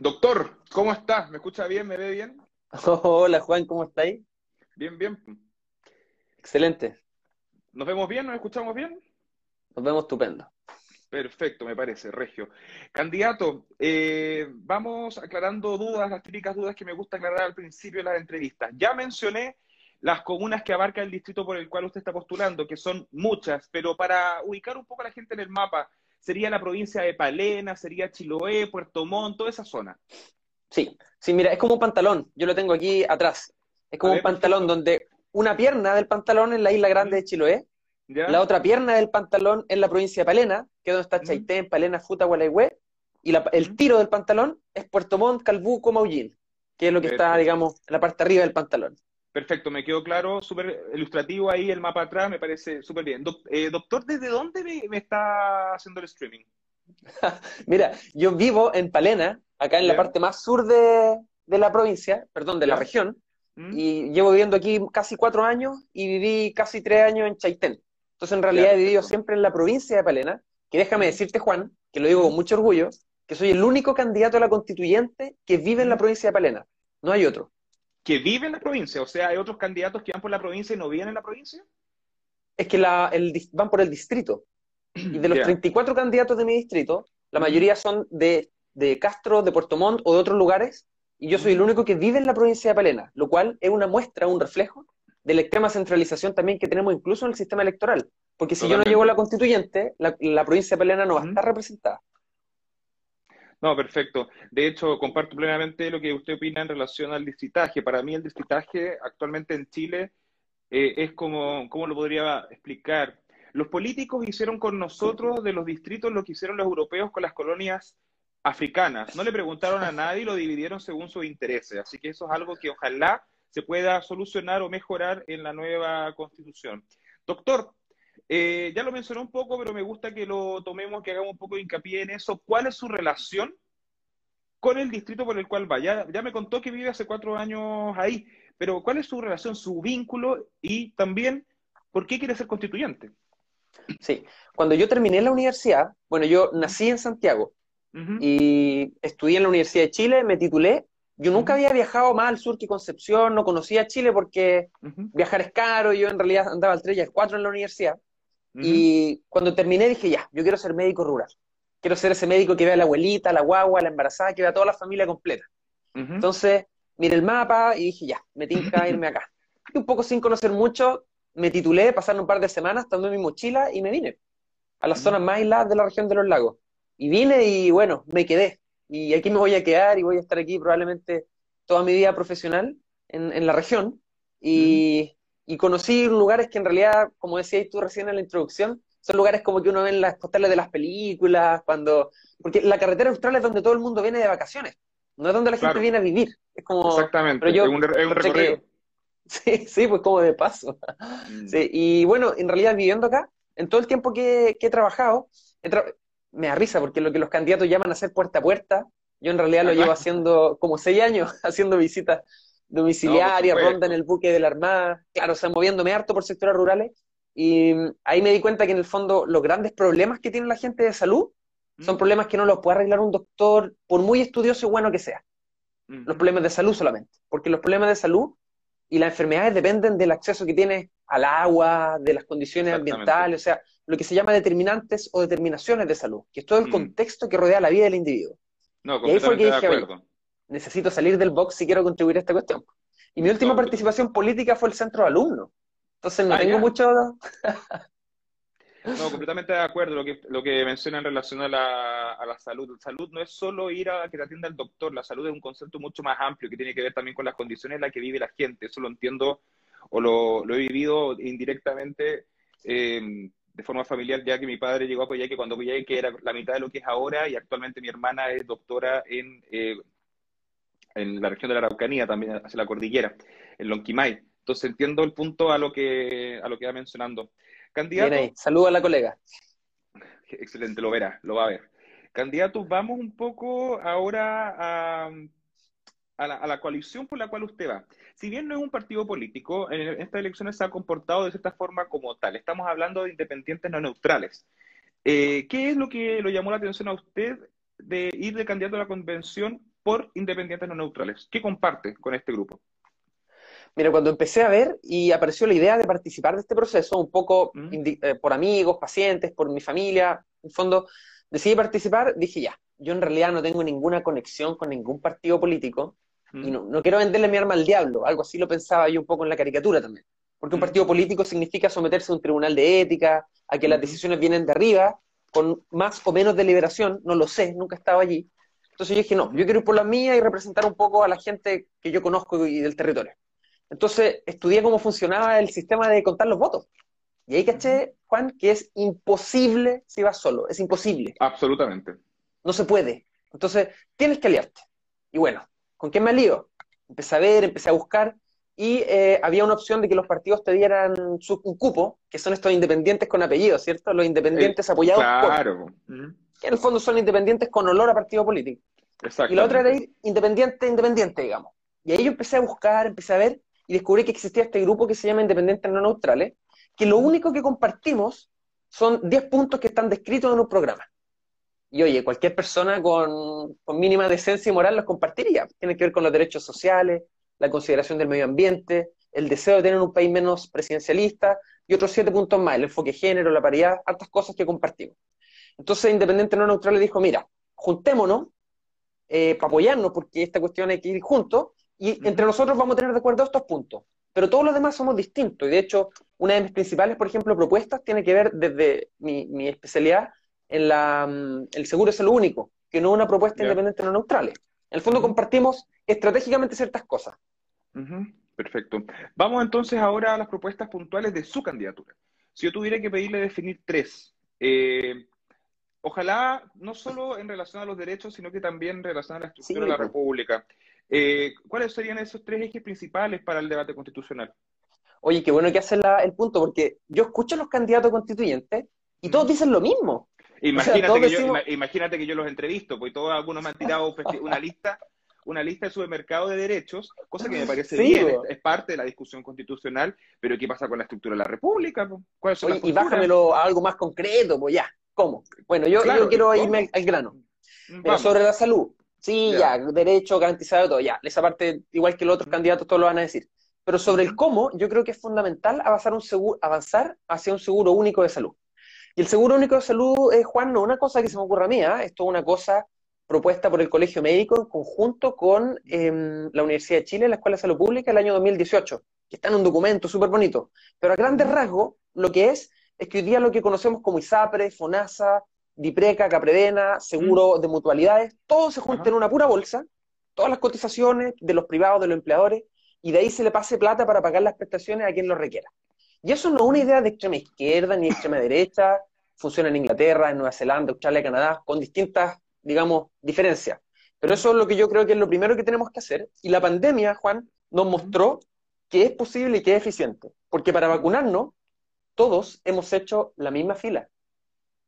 Doctor, ¿cómo estás? ¿Me escucha bien? ¿Me ve bien? Hola Juan, ¿cómo estáis? Bien, bien. Excelente, ¿Nos vemos bien? ¿Nos escuchamos bien? nos vemos estupendo. Perfecto, me parece, Regio. Candidato, eh, vamos aclarando dudas, las típicas dudas que me gusta aclarar al principio de las entrevistas. Ya mencioné las comunas que abarca el distrito por el cual usted está postulando, que son muchas, pero para ubicar un poco a la gente en el mapa, sería la provincia de Palena, sería Chiloé, Puerto Montt, toda esa zona. Sí, sí, mira, es como un pantalón, yo lo tengo aquí atrás. Es como un pantalón perfecto. donde una pierna del pantalón es la isla grande de Chiloé, ¿Ya? la otra pierna del pantalón es la provincia de Palena, que es donde está. Chaitén, Palena, Futa, Gualeguay, y la- el tiro del pantalón es Puerto Montt, Calbuco, Maullín, que es lo que está, digamos, en la parte arriba del pantalón. Perfecto, me quedó claro, súper ilustrativo ahí el mapa atrás, me parece súper bien. Eh, doctor, ¿desde dónde me, me está haciendo el streaming? Mira, yo vivo en Palena, acá en la parte más sur de, de la provincia, perdón, de la región, ¿Mm? y llevo viviendo aquí casi cuatro años y viví casi tres años en Chaitén. Entonces, en realidad, Ya, he vivido siempre en la provincia de Palena, que déjame Ujú. decirte, Juan, que lo digo con mucho orgullo, que soy el único candidato a la constituyente que vive en la Ujú. provincia de Palena. No hay otro. Que vive en la provincia, o sea, hay otros candidatos que van por la provincia y no viven en la provincia. Es que la, el, van por el distrito. Y de los Ya. 34 candidatos de mi distrito, la mayoría son de, de Castro, de Puerto Montt o de otros lugares, y yo soy el único que vive en la provincia de Palena, lo cual es una muestra, un reflejo de la extrema centralización también que tenemos incluso en el sistema electoral. Porque si yo no llego a la constituyente, la, la provincia de Palena no va a estar representada. No, perfecto. De hecho, comparto plenamente lo que usted opina en relación al distritaje. Para mí el distritaje actualmente en Chile eh, es como, ¿cómo lo podría explicar? Los políticos hicieron con nosotros de los distritos lo que hicieron los europeos con las colonias africanas. No le preguntaron a nadie y lo dividieron según sus intereses. Así que eso es algo que ojalá se pueda solucionar o mejorar en la nueva constitución. Doctor, eh, ya lo mencionó un poco, pero me gusta que lo tomemos, que hagamos un poco de hincapié en eso. ¿Cuál es su relación con el distrito por el cual va? Ya, ya me contó que vive hace cuatro años ahí, pero ¿cuál es su relación, su vínculo y también por qué quiere ser constituyente? Sí. Cuando yo terminé la universidad, bueno, yo nací en Santiago y estudié en la Universidad de Chile, me titulé. Yo nunca había viajado más al sur que Concepción, no conocía Chile porque viajar es caro, yo en realidad andaba al 3 y al 4 en la universidad. Y cuando terminé dije, ya, yo quiero ser médico rural. Quiero ser ese médico que vea a la abuelita, a la guagua, a la embarazada, que vea a toda la familia completa. Entonces, miré el mapa y dije, ya, me tinca irme acá. Y un poco sin conocer mucho, me titulé, pasaron un par de semanas, tomé mi mochila y me vine a las Ujú. zonas más aisladas de la región de los lagos. Y vine y bueno, me quedé. Y aquí me voy a quedar y voy a estar aquí probablemente toda mi vida profesional en, en la región. Y, y conocí lugares que en realidad, como decías tú recién en la introducción, son lugares como que uno ve en las postales de las películas, cuando... Porque la carretera austral es donde todo el mundo viene de vacaciones, no es donde la gente Claro. viene a vivir. Es como... Exactamente, pero yo es un, es un encontré que- recorrido. Sí, sí, pues como de paso. Mm. Sí, y bueno, en realidad viviendo acá, en todo el tiempo que, que he trabajado, he tra- me da risa porque lo que los candidatos llaman hacer puerta a puerta, yo en realidad lo llevo haciendo como seis años, haciendo visitas domiciliarias, supuesto. ronda en el buque de la Armada, claro, o sea, moviéndome harto por sectores rurales, y mm, ahí me di cuenta que en el fondo los grandes problemas que tiene la gente de salud son Mm. problemas que no los puede arreglar un doctor, por muy estudioso y bueno que sea Ujú. los problemas de salud solamente, porque los problemas de salud y las enfermedades dependen del acceso que tienes al agua, de las condiciones ambientales, o sea, lo que se llama determinantes o determinaciones de salud, que es todo el Mm. contexto que rodea la vida del individuo. No, Y ahí fue que completamente de dije, acuerdo. Necesito salir del box si quiero contribuir a esta cuestión. Y mi última participación política fue el centro de alumnos. Entonces no Ah, tengo ya. mucho... No, completamente de acuerdo lo que, lo que menciona en relación a la, a la salud. Salud no es solo ir a que te atienda el doctor, la salud es un concepto mucho más amplio que tiene que ver también con las condiciones en las que vive la gente. Eso lo entiendo o lo, lo he vivido indirectamente eh, de forma familiar, ya que mi padre llegó a Coyhaique cuando Coyhaique era la mitad de lo que es ahora y actualmente mi hermana es doctora en, eh, en la región de la Araucanía, también hacia la cordillera, en Lonquimay. Entonces entiendo el punto a lo que, a lo que va mencionando. Candidato, Bien ahí, saludo a la colega. Excelente, lo verá, lo va a ver. Candidatos, vamos un poco ahora a, a la, a la coalición por la cual usted va. Si bien no es un partido político, en estas elecciones se ha comportado de cierta forma como tal. Estamos hablando de independientes no neutrales. Eh, ¿Qué es lo que lo llamó la atención a usted de ir de candidato a la convención por independientes no neutrales. ¿Qué comparte con este grupo? Mira, cuando empecé a ver y apareció la idea de participar de este proceso, un poco eh, por amigos, pacientes, por mi familia, en fondo, decidí participar, dije ya, yo en realidad no tengo ninguna conexión con ningún partido político y no, no, quiero venderle mi arma al diablo, algo así lo pensaba yo un poco en la caricatura también, porque un partido político significa someterse a un tribunal de ética, a que las decisiones vienen de arriba, con más o menos deliberación, no lo sé, nunca he estado allí. Entonces yo dije, no, yo quiero ir por la mía y representar un poco a la gente que yo conozco y del territorio. Entonces estudié cómo funcionaba el sistema de contar los votos. Y ahí caché, Juan, que es imposible si vas solo, es imposible. Absolutamente. No se puede. Entonces, tienes que aliarte. Y bueno, ¿con qué me alío? Empecé a ver, empecé a buscar, y eh, había una opción de que los partidos te dieran un cupo, que son estos independientes con apellido, ¿cierto? Los independientes apoyados claro. Que en el fondo son independientes con olor a partido político. Y la otra era independiente, independiente, digamos. Y ahí yo empecé a buscar, empecé a ver, y descubrí que existía este grupo que se llama Independientes No Neutrales, que lo único que compartimos son 10 puntos que están descritos en un programa. Y oye, cualquier persona con, con, mínima decencia y moral los compartiría. Tiene que ver con los derechos sociales, la consideración del medio ambiente, el deseo de tener un país menos presidencialista y otros siete puntos más, el enfoque género, la paridad, hartas cosas que compartimos. Entonces, Independiente No Neutral le dijo, mira, juntémonos eh, para apoyarnos, porque esta cuestión hay que ir juntos, y entre nosotros vamos a tener de acuerdo estos puntos. Pero todos los demás somos distintos, y de hecho, una de mis principales, por ejemplo, propuestas tiene que ver desde mi, especialidad en la, mm, el seguro es lo único, que no una propuesta independiente no neutrales. En el fondo compartimos estratégicamente ciertas cosas. Perfecto. Vamos entonces ahora a las propuestas puntuales de su candidatura. Si yo tuviera que pedirle definir tres, eh, ojalá no solo en relación a los derechos, sino que también en relación a la estructura de la República. Eh, ¿Cuáles serían esos tres ejes principales para el debate constitucional? Oye, qué bueno que hacen el punto, porque yo escucho a los candidatos constituyentes y todos dicen lo mismo. Imagínate, que yo, imagínate que yo los entrevisto, porque todos algunos me han tirado una lista una lista de supermercado de derechos, cosa que me parece bien, es, parte de la discusión constitucional, pero ¿qué pasa con la estructura de la República? y bájamelo a algo más concreto, pues ya, ¿cómo? Bueno, yo, quiero irme al, grano. Pero sobre la salud, sí, ya. derecho garantizado, todo, ya, esa parte, igual que los otros candidatos, todos lo van a decir. Pero sobre el cómo, yo creo que es fundamental avanzar, un seguro, avanzar hacia un seguro único de salud. Y el seguro único de salud, eh, Juan, no una cosa que se me ocurra a mí, ¿eh? esto es una cosa propuesta por el Colegio Médico en conjunto con em, la Universidad de Chile, la Escuela de Salud Pública, el año 2018, que está en un documento súper bonito. Pero a grandes rasgos, lo que es, es que hoy día lo que conocemos como ISAPRE, FONASA, DIPRECA, CAPREDENA, seguro mm. de mutualidades, todo se junta en una pura bolsa, todas las cotizaciones de los privados, de los empleadores, y de ahí se le pase plata para pagar las prestaciones a quien lo requiera. Y eso no es una idea de extrema izquierda ni extrema derecha, funciona en Inglaterra, en Nueva Zelanda, Australia, Canadá, con distintas digamos, diferencia. Pero eso es lo que yo creo que es lo primero que tenemos que hacer. Y la pandemia, Juan, nos mostró que es posible y que es eficiente. Porque para vacunarnos, todos hemos hecho la misma fila.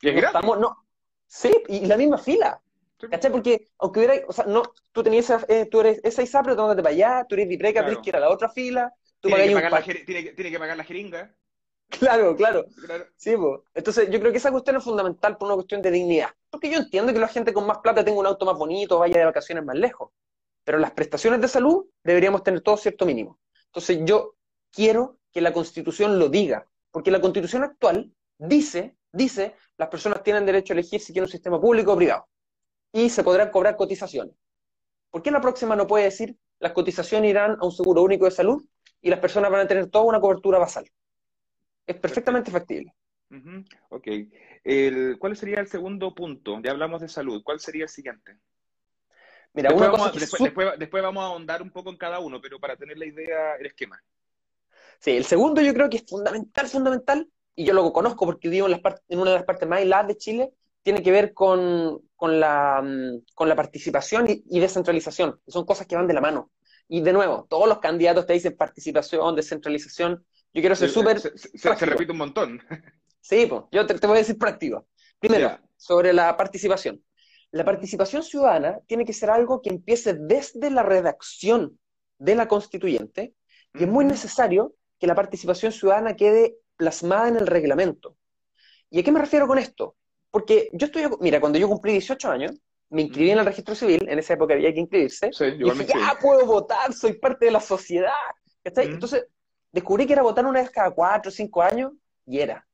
¿Y es estamos, no, Sí, y la misma fila. ¿Cachai? Porque aunque hubiera, o sea, no, tú tenías eh, tú eres esa ISAPRE, tú para allá, tú eres Dipreca, claro. que era la otra fila. Tú tiene, que pagar la, tiene, tiene que pagar la jeringa. Claro, claro. Sí, pues. Entonces, yo creo que esa cuestión es fundamental por una cuestión de dignidad. Porque yo entiendo que la gente con más plata tenga un auto más bonito, vaya de vacaciones más lejos. Pero las prestaciones de salud deberíamos tener todo cierto mínimo. Entonces, yo quiero que la Constitución lo diga. Porque la Constitución actual dice, dice, las personas tienen derecho a elegir si quieren un sistema público o privado. Y se podrán cobrar cotizaciones. ¿Por qué la próxima no puede decir las cotizaciones irán a un seguro único de salud y las personas van a tener toda una cobertura basal? Es perfectamente factible. Ok. ¿Cuál sería el segundo punto? Ya hablamos de salud. ¿Cuál sería el siguiente? Mira, después, vamos, después, vamos a ahondar un poco en cada uno, pero para tener la idea, el esquema. Sí, el segundo yo creo que es fundamental, fundamental, y yo lo conozco porque vivo en, en una de las partes más aisladas de Chile, tiene que ver con, la, mm, con la participación y, y, descentralización. Son cosas que van de la mano. Y de nuevo, todos los candidatos te dicen participación, descentralización. Yo quiero ser súper. Se, repite un montón. Sí, pues, yo te, voy a decir práctico. Primero, sobre la participación. La participación ciudadana tiene que ser algo que empiece desde la redacción de la constituyente y es muy necesario que la participación ciudadana quede plasmada en el reglamento. ¿Y a qué me refiero con esto? Porque yo estoy, mira, cuando yo cumplí 18 años, me inscribí en el registro civil, en esa época había que inscribirse, Sí, y dije, ya puedo votar, soy parte de la sociedad. Mm. Entonces, descubrí que era votar una vez cada cuatro o cinco años, y era.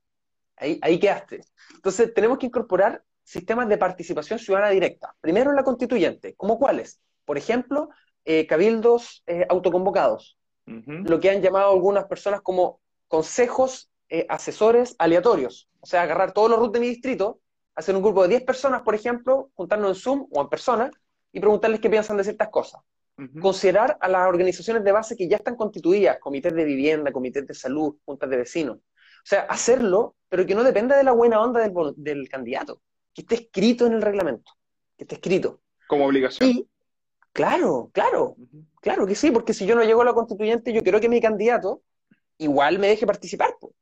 Ahí, ahí quedaste. Entonces, tenemos que incorporar sistemas de participación ciudadana directa. Primero en la constituyente, ¿como cuáles? Por ejemplo, eh, cabildos eh, autoconvocados, Lo que han llamado algunas personas como consejos eh, asesores aleatorios. O sea, agarrar todos los RUT de mi distrito, hacer un grupo de 10 personas, por ejemplo, juntarnos en Zoom o en persona y preguntarles qué piensan de ciertas cosas. Considerar a las organizaciones de base que ya están constituidas, comités de vivienda, comités de salud, juntas de vecinos. O sea, hacerlo, pero que no dependa de la buena onda del, candidato, que esté escrito en el reglamento, que esté escrito. Como obligación. Y, claro, claro. Claro que sí, porque si yo no llego a la constituyente, yo quiero que mi candidato igual me deje participar, po.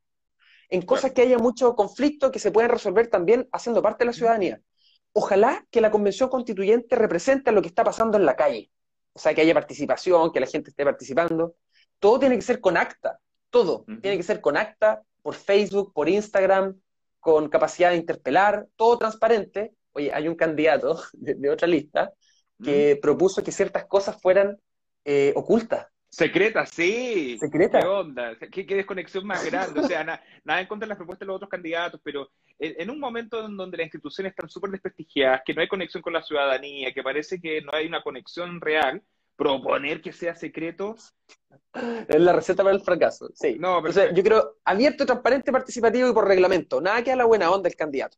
En cosas que haya mucho conflicto que se pueden resolver también haciendo parte de la ciudadanía. Ojalá que la convención constituyente represente lo que está pasando en la calle. O sea, que haya participación, que la gente esté participando. Todo tiene que ser con acta, todo. Tiene que ser con acta, por Facebook, por Instagram, con capacidad de interpelar, todo transparente. Oye, hay un candidato de, de otra lista que propuso que ciertas cosas fueran eh, ocultas. Secreta, sí. Secreta. ¿Qué onda? ¿Qué, qué desconexión más grande? O sea, na- nada en contra de las propuestas de los otros candidatos, pero en, en un momento en donde las instituciones están súper desprestigiadas, que no hay conexión con la ciudadanía, que parece que no hay una conexión real, proponer que sea secreto, Es la receta para el fracaso. Sí. no, Entonces, perfecto. yo creo abierto, transparente, participativo y por reglamento. Nada que a la buena onda del candidato.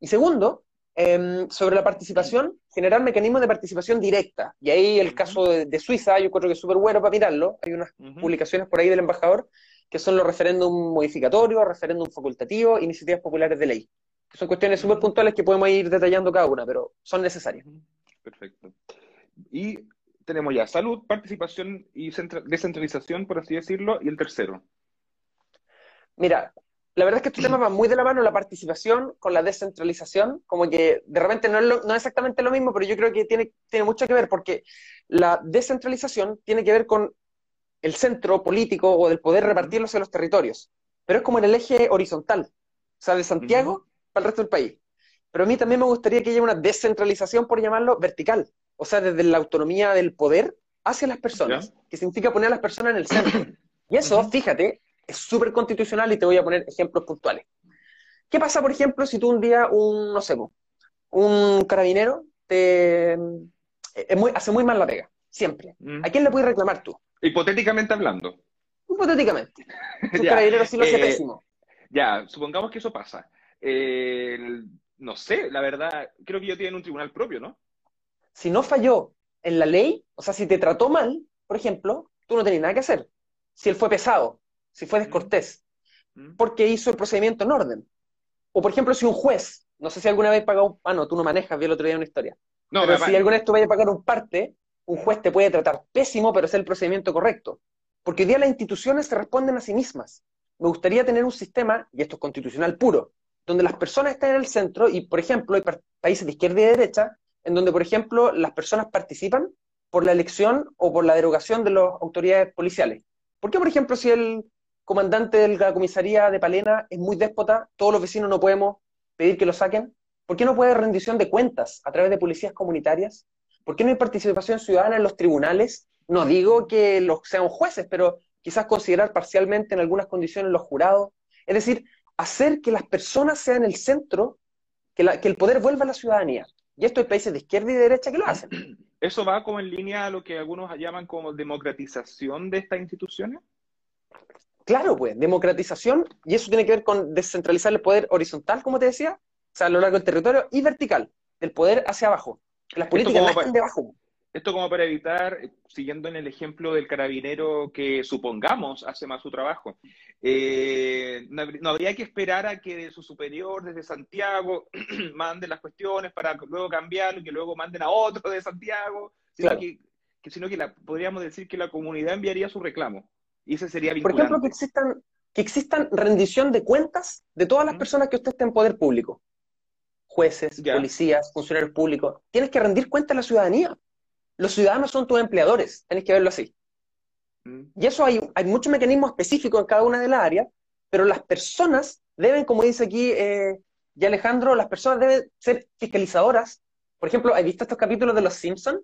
Y segundo, eh, sobre la participación, generar mecanismos de participación directa. Y ahí el caso de, de Suiza, yo creo que es súper bueno para mirarlo. Hay unas publicaciones por ahí del embajador que son los referéndum modificatorios, referéndum facultativos, iniciativas populares de ley. Que son cuestiones súper puntuales que podemos ir detallando cada una, pero son necesarias. Perfecto. Y tenemos ya salud, participación y centra- descentralización, por así decirlo, y el tercero. Mira, la verdad es que estos temas van muy de la mano, la participación con la descentralización, como que de repente no es, lo- no es exactamente lo mismo, pero yo creo que tiene, tiene mucho que ver porque la descentralización tiene que ver con el centro político o del poder repartirlo hacia los territorios, pero es como en el eje horizontal, o sea, de Santiago para el resto del país. Pero a mí también me gustaría que haya una descentralización, por llamarlo, vertical, o sea, desde la autonomía del poder hacia las personas, que significa poner a las personas en el centro. Y eso, fíjate, es súper constitucional y te voy a poner ejemplos puntuales. ¿Qué pasa, por ejemplo, si tú un día, un, no sé, un carabinero te muy- hace muy mal la pega? Siempre. Mm. ¿A quién le puedes reclamar tú? Hipotéticamente hablando. Hipotéticamente. Un carabinero sí lo hace eh, pésimo. Ya, supongamos que eso pasa. Eh, no sé, la verdad, creo que ellos tienen un tribunal propio, ¿no? Si no falló en la ley, o sea, si te trató mal, por ejemplo, tú no tenés nada que hacer. Si él fue pesado, si fue descortés, Mm. porque hizo el procedimiento en orden. O, por ejemplo, si un juez, no sé si alguna vez pagó, ah, no, tú no manejas, vi el otro día una historia. No, pero si alguna vez tú vayas a pagar un parte, un juez te puede tratar pésimo, pero es el procedimiento correcto. Porque hoy día las instituciones se responden a sí mismas. Me gustaría tener un sistema, y esto es constitucional puro, donde las personas estén en el centro y, por ejemplo, hay países de izquierda y de derecha, en donde, por ejemplo, las personas participan por la elección o por la derogación de las autoridades policiales. ¿Por qué, por ejemplo, si el comandante de la comisaría de Palena es muy déspota, todos los vecinos no podemos pedir que lo saquen? ¿Por qué no puede haber rendición de cuentas a través de policías comunitarias? ¿Por qué no hay participación ciudadana en los tribunales? No digo que los sean jueces, pero quizás considerar parcialmente en algunas condiciones los jurados. Es decir, hacer que las personas sean el centro, que, que el poder vuelva a la ciudadanía. Y esto hay países de izquierda y de derecha que lo hacen. ¿Eso va como en línea a lo que algunos llaman como democratización de estas instituciones? Claro, pues, democratización, y eso tiene que ver con descentralizar el poder horizontal, como te decía, o sea, a lo largo del territorio, y vertical, del poder hacia abajo. Las políticas no están debajo. Esto como para evitar, eh, siguiendo en el ejemplo del carabinero que supongamos hace más su trabajo, eh, no, habr- no habría que esperar a que de su superior desde Santiago mande las cuestiones para luego cambiarlo y que luego manden a otro de Santiago, sino Claro. que, que- sino que la- podríamos decir que la comunidad enviaría su reclamo y ese sería Por vinculante. ejemplo, que existan, que existan rendición de cuentas de todas las personas que usted esté en poder público. Jueces, policías, funcionarios públicos. Tienes que rendir cuenta a la ciudadanía. Los ciudadanos son tus empleadores, tenés que verlo así. Mm. Y eso hay, hay muchos mecanismos específicos en cada una de las áreas, pero las personas deben, como dice aquí eh, ya Alejandro, las personas deben ser fiscalizadoras por ejemplo, ¿has visto estos capítulos de Los Simpsons?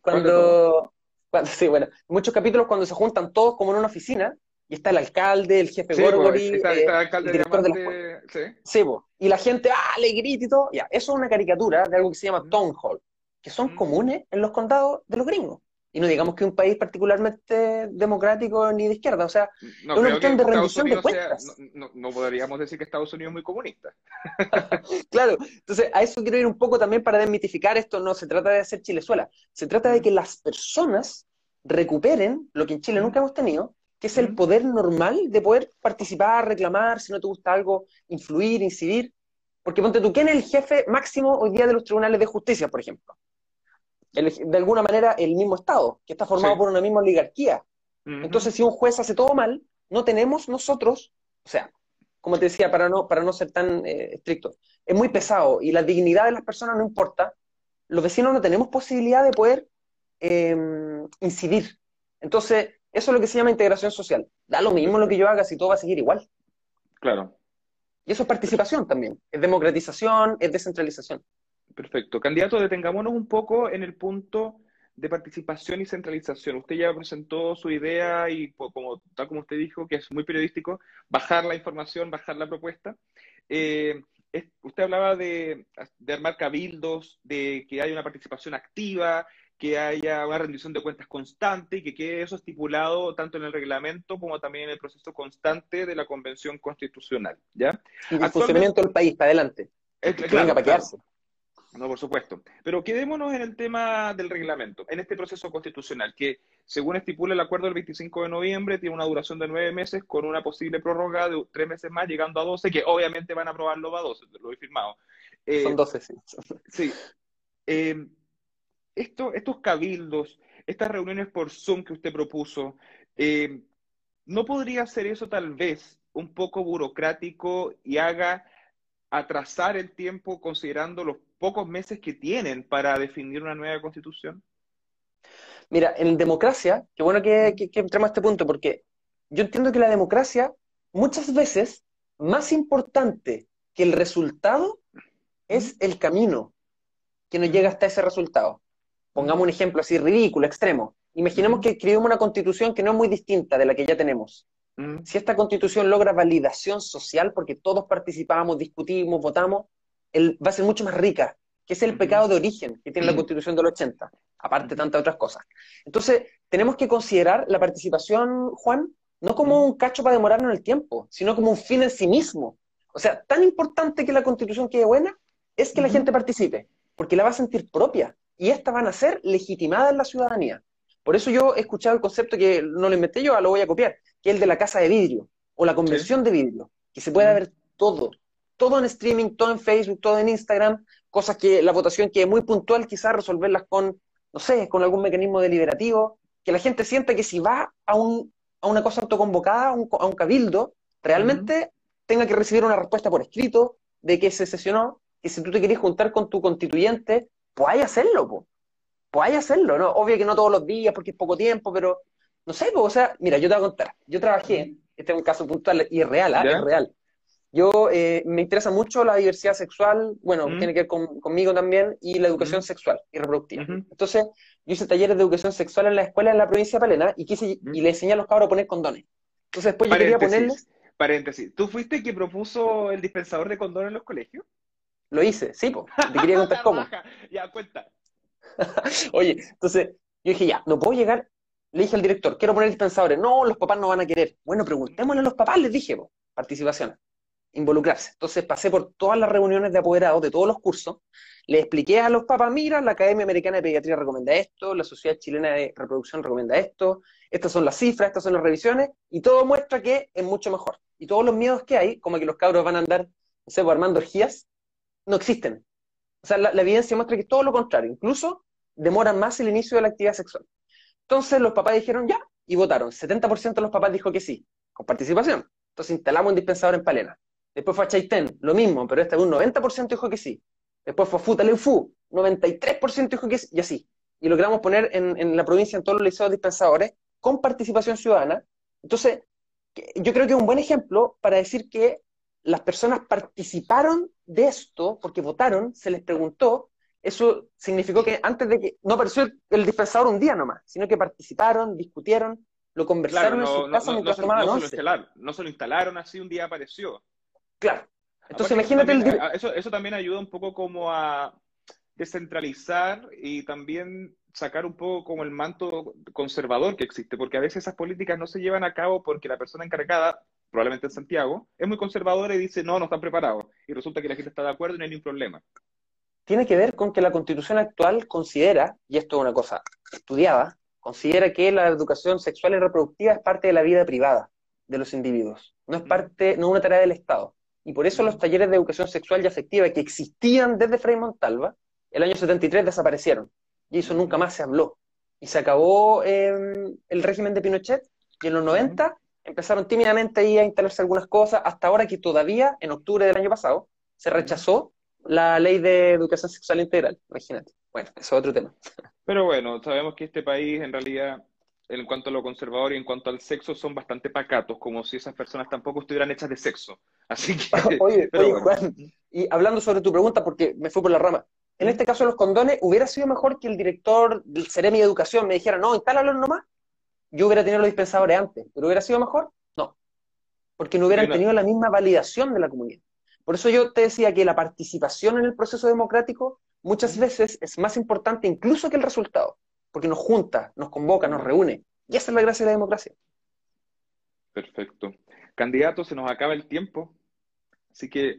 Cuando, cuando, sí, bueno, muchos capítulos cuando se juntan todos como en una oficina y está el alcalde, el jefe Sí, pues, está, eh, está el alcalde el director de la Diamante, sí. Sí, po. y la gente, ¡ah, le grita y todo! Ya, eso es una caricatura de algo que se llama town hall, que son Mm. comunes en los condados de los gringos. Y no digamos que un país particularmente democrático ni de izquierda, o sea, No Es una cuestión de rendición de sea, cuentas. no, no- no podríamos decir que Estados Unidos es muy comunista. claro, entonces a eso quiero ir un poco también para desmitificar esto, no se trata de hacer Chilezuela, se trata de que las personas recuperen lo que en Chile nunca hemos tenido, que es el poder normal de poder participar, reclamar, si no te gusta algo, influir, incidir. Porque ponte tú, ¿quién es el jefe máximo hoy día de los tribunales de justicia, por ejemplo? El- de alguna manera el mismo Estado, que está formado Sí. por una misma oligarquía. Entonces, si un juez hace todo mal, no tenemos nosotros, o sea, como te decía, para no, para no ser tan eh, estricto, es muy pesado y la dignidad de las personas no importa. Los vecinos no tenemos posibilidad de poder eh, incidir. Entonces, eso es lo que se llama integración social. Da lo mismo lo que yo haga si todo va a seguir igual. Claro, Y eso es participación también. Es democratización, es descentralización. Perfecto. Candidato, detengámonos un poco en el punto de participación y centralización. Usted ya presentó su idea y como, tal como usted dijo, que es muy periodístico, bajar la información, bajar la propuesta. Eh, es- usted hablaba de, de armar cabildos, de que haya una participación activa, que haya una rendición de cuentas constante y que quede eso estipulado tanto en el reglamento como también en el proceso constante de la Convención Constitucional, ¿ya? Y el funcionamiento del país, para adelante. Que claro, venga para claro. No, por supuesto. Pero quedémonos en el tema del reglamento, en este proceso constitucional, que según estipula el acuerdo del 25 de noviembre, tiene una duración de nueve meses con una posible prórroga de tres meses más, llegando a 12, que obviamente van a aprobarlo a 12, lo he firmado. Eh, Son 12, sí. Sí. Eh, esto, estos cabildos, estas reuniones por Zoom que usted propuso, eh, ¿no podría ser eso tal vez un poco burocrático y haga atrasar el tiempo considerando los pocos meses que tienen para definir una nueva constitución? Mira, en democracia, qué bueno que, que, que entremos a este punto, porque yo entiendo que la democracia muchas veces más importante que el resultado es el camino que nos llega hasta ese resultado. Pongamos un ejemplo así ridículo, extremo. Imaginemos que escribimos una constitución que no es muy distinta de la que ya tenemos. Si esta constitución logra validación social, porque todos participamos, discutimos, votamos, el- va a ser mucho más rica, que es el pecado de origen que tiene la constitución del 80, aparte de tantas otras cosas. Entonces, tenemos que considerar la participación, Juan, no como un cacho para demorarnos en el tiempo, sino como un fin en sí mismo. O sea, tan importante que la constitución quede buena es que la gente participe, porque la va a sentir propia y estas van a ser legitimadas en la ciudadanía. Por eso yo he escuchado el concepto que no lo inventé yo, lo voy a copiar, que es el de la casa de vidrio o la convención de vidrio, que se pueda ver todo, todo en streaming, todo en Facebook, todo en Instagram, cosas que la votación quede muy puntual, quizás resolverlas con, no sé, con algún mecanismo deliberativo, que la gente sienta que si va a, un, a una cosa autoconvocada, a un, a un cabildo, realmente tenga que recibir una respuesta por escrito de que se sesionó, que si tú te querés juntar con tu constituyente, pues hacerlo, po. Pues hacerlo, ¿no? Obvio que no todos los días porque es poco tiempo, pero no sé, pues, o sea, mira, yo te voy a contar, yo trabajé, este es un caso puntual y es real, ¿ah? Es real. Yo eh, me interesa mucho la diversidad sexual, bueno, Mm. tiene que ver con- conmigo también, y la educación Mm. sexual y reproductiva. Entonces, yo hice talleres de educación sexual en la escuela en la provincia de Palena y quise, Mm. y le enseñé a los cabros a poner condones. Entonces, después yo quería ponerles, Paréntesis. ¿Tú fuiste que propuso el dispensador de condón en los colegios? lo hice, sí, pues, te quería contar cómo. Ya, cuenta. Oye, entonces yo dije, ya, no puedo llegar. Le dije al director, quiero poner dispensadores. No, los papás no van a querer. Bueno, preguntémosle a los papás, les dije, po, participación, involucrarse. Entonces pasé por todas las reuniones de apoderados de todos los cursos, le expliqué a los papás, mira, la Academia Americana de Pediatría recomienda esto, la Sociedad Chilena de Reproducción recomienda esto, estas son las cifras, estas son las revisiones, y todo muestra que es mucho mejor. Y todos los miedos que hay, como que los cabros van a andar, no sé, po, armando orgías, no existen. O sea, la, la evidencia muestra que es todo lo contrario, incluso demora más el inicio de la actividad sexual. Entonces los papás dijeron ya y votaron. 70% de los papás dijo que sí, con participación. Entonces instalamos un dispensador en Palena. Después fue a Chaitén, lo mismo, pero este un 90% dijo que sí. Después fue a Futaleufu, 93% dijo que sí, y así. Y logramos poner en, en la provincia, en todos los liceos dispensadores, con participación ciudadana. Entonces, yo creo que es un buen ejemplo para decir que las personas participaron de esto porque votaron, se les preguntó, eso significó que antes de que no apareció el, dispensador un día nomás, sino que participaron, discutieron, lo conversaron en su casa no, mientras no, no se lo instalaron así, un día apareció. Claro. Entonces imagínate el... Eso, eso también ayuda un poco como a descentralizar y también sacar un poco como el manto conservador que existe, porque a veces esas políticas no se llevan a cabo porque la persona encargada, probablemente en Santiago, es muy conservadora y dice, no, no están preparados. Y resulta que la gente está de acuerdo y no hay ningún problema. Tiene que ver con que la constitución actual considera, y esto es una cosa estudiada, considera que la educación sexual y reproductiva es parte de la vida privada de los individuos, no es parte, no es una tarea del Estado. Y por eso los talleres de educación sexual y afectiva que existían desde Frei Montalva, el año 73 desaparecieron y eso nunca más se habló. Y se acabó em, el régimen de Pinochet y en los 90 empezaron tímidamente ahí a instalarse algunas cosas, hasta ahora que todavía, en octubre del año pasado, se rechazó la ley de educación sexual integral, imagínate. Bueno, eso es otro tema. Pero bueno, sabemos que este país en realidad, en cuanto a lo conservador y en cuanto al sexo, son bastante pacatos, como si esas personas tampoco estuvieran hechas de sexo. Así que... oye, oye Juan, y hablando sobre tu pregunta, porque me fui por la rama, en este caso los condones, hubiera sido mejor que el director del Ceremi de Educación me dijera, no, instálalo nomás. Yo hubiera tenido los dispensadores antes, pero hubiera sido mejor, no. Porque no hubieran tenido la misma validación de la comunidad. Por eso yo te decía que la participación en el proceso democrático muchas veces es más importante incluso que el resultado, porque nos junta, nos convoca, nos reúne. Y esa es la gracia de la democracia. Perfecto. Candidato, se nos acaba el tiempo. Así que,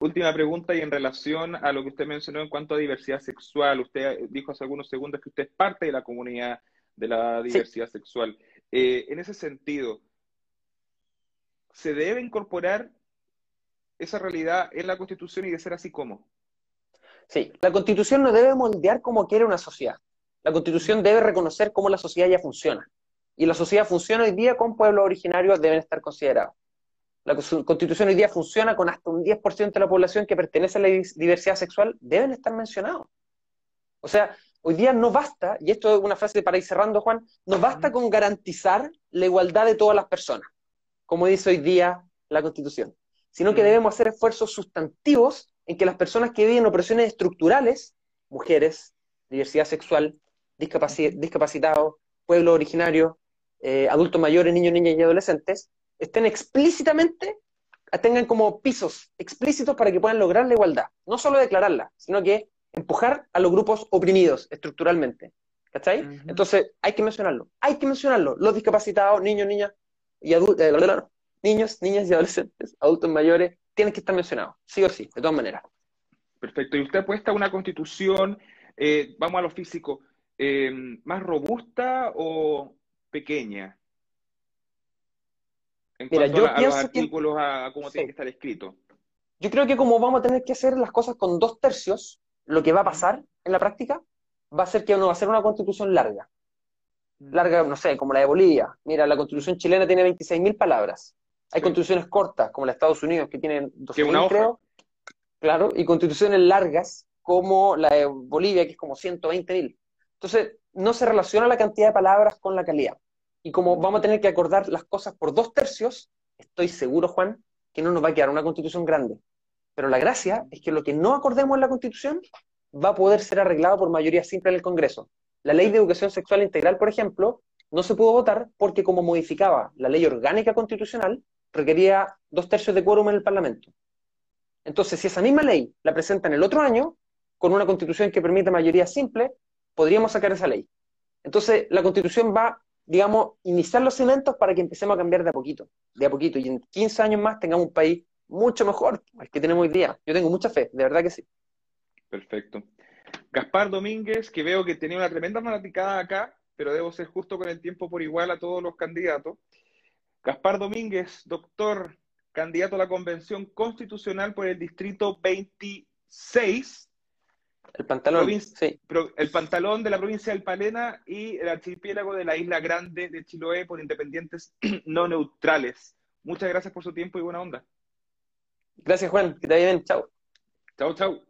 Última pregunta y en relación a lo que usted mencionó en cuanto a diversidad sexual. Usted dijo hace algunos segundos que usted es parte de la comunidad de la diversidad sexual. Eh, en ese sentido, ¿se debe incorporar esa realidad en la Constitución y de ser así como? Sí, la Constitución no debe moldear como quiere una sociedad. La Constitución debe reconocer cómo la sociedad ya funciona. Y la sociedad funciona hoy día con pueblos originarios deben estar considerados. La constitución hoy día funciona con hasta un 10% de la población que pertenece a la diversidad sexual, deben estar mencionados. O sea, hoy día no basta, y esto es una frase para ir cerrando, Juan, no basta con garantizar la igualdad de todas las personas, como dice hoy día la constitución, sino que debemos hacer esfuerzos sustantivos en que las personas que viven opresiones estructurales, mujeres, diversidad sexual, discapacitados, pueblo originario, eh, adultos mayores, niños, niñas y adolescentes, estén explícitamente, tengan como pisos explícitos para que puedan lograr la igualdad. No solo declararla, sino que empujar a los grupos oprimidos estructuralmente. ¿Cachai? Entonces, hay que mencionarlo. Hay que mencionarlo. Los discapacitados, niños, niñas y adultos, eh, niños, niñas y adolescentes, adultos mayores, tienen que estar mencionados, sí o sí, de todas maneras. Perfecto. Y usted apuesta a una constitución, eh, vamos a lo físico, eh, más robusta o pequeña? En Mira, yo a, pienso los artículos, a cómo tiene que estar escrito. Yo creo que como vamos a tener que hacer las cosas con dos tercios, lo que va a pasar en la práctica va a ser que no va a ser una constitución larga. Larga, no sé, como la de Bolivia. Mira, la constitución chilena tiene 26.000 palabras. Hay constituciones cortas, como la de Estados Unidos, que tienen 12.000, creo. Claro, y constituciones largas, como la de Bolivia, que es como 120.000. Entonces, no se relaciona la cantidad de palabras con la calidad. Y como vamos a tener que acordar las cosas por dos tercios, estoy seguro, Juan, que no nos va a quedar una constitución grande. Pero la gracia es que lo que no acordemos en la constitución va a poder ser arreglado por mayoría simple en el Congreso. La ley de educación sexual integral, por ejemplo, no se pudo votar porque como modificaba la ley orgánica constitucional, requería dos tercios de quórum en el Parlamento. Entonces, si esa misma ley la presentan el otro año, con una constitución que permite mayoría simple, podríamos sacar esa ley. Entonces, la constitución va digamos, iniciar los cimientos para que empecemos a cambiar de a poquito, de a poquito, y en 15 años más tengamos un país mucho mejor al que tenemos hoy día. Yo tengo mucha fe, de verdad que sí. Perfecto. Gaspar Domínguez, que veo que tenía una tremenda fanaticada acá, pero debo ser justo con el tiempo por igual a todos los candidatos. Gaspar Domínguez, doctor, candidato a la Convención Constitucional por el Distrito 26 el pantalón, sí. El pantalón de la provincia del Palena y el archipiélago de la Isla Grande de Chiloé por independientes no neutrales. Muchas gracias por su tiempo y buena onda. Gracias, Juan. Que te vaya bien. Chao. Chao, chao.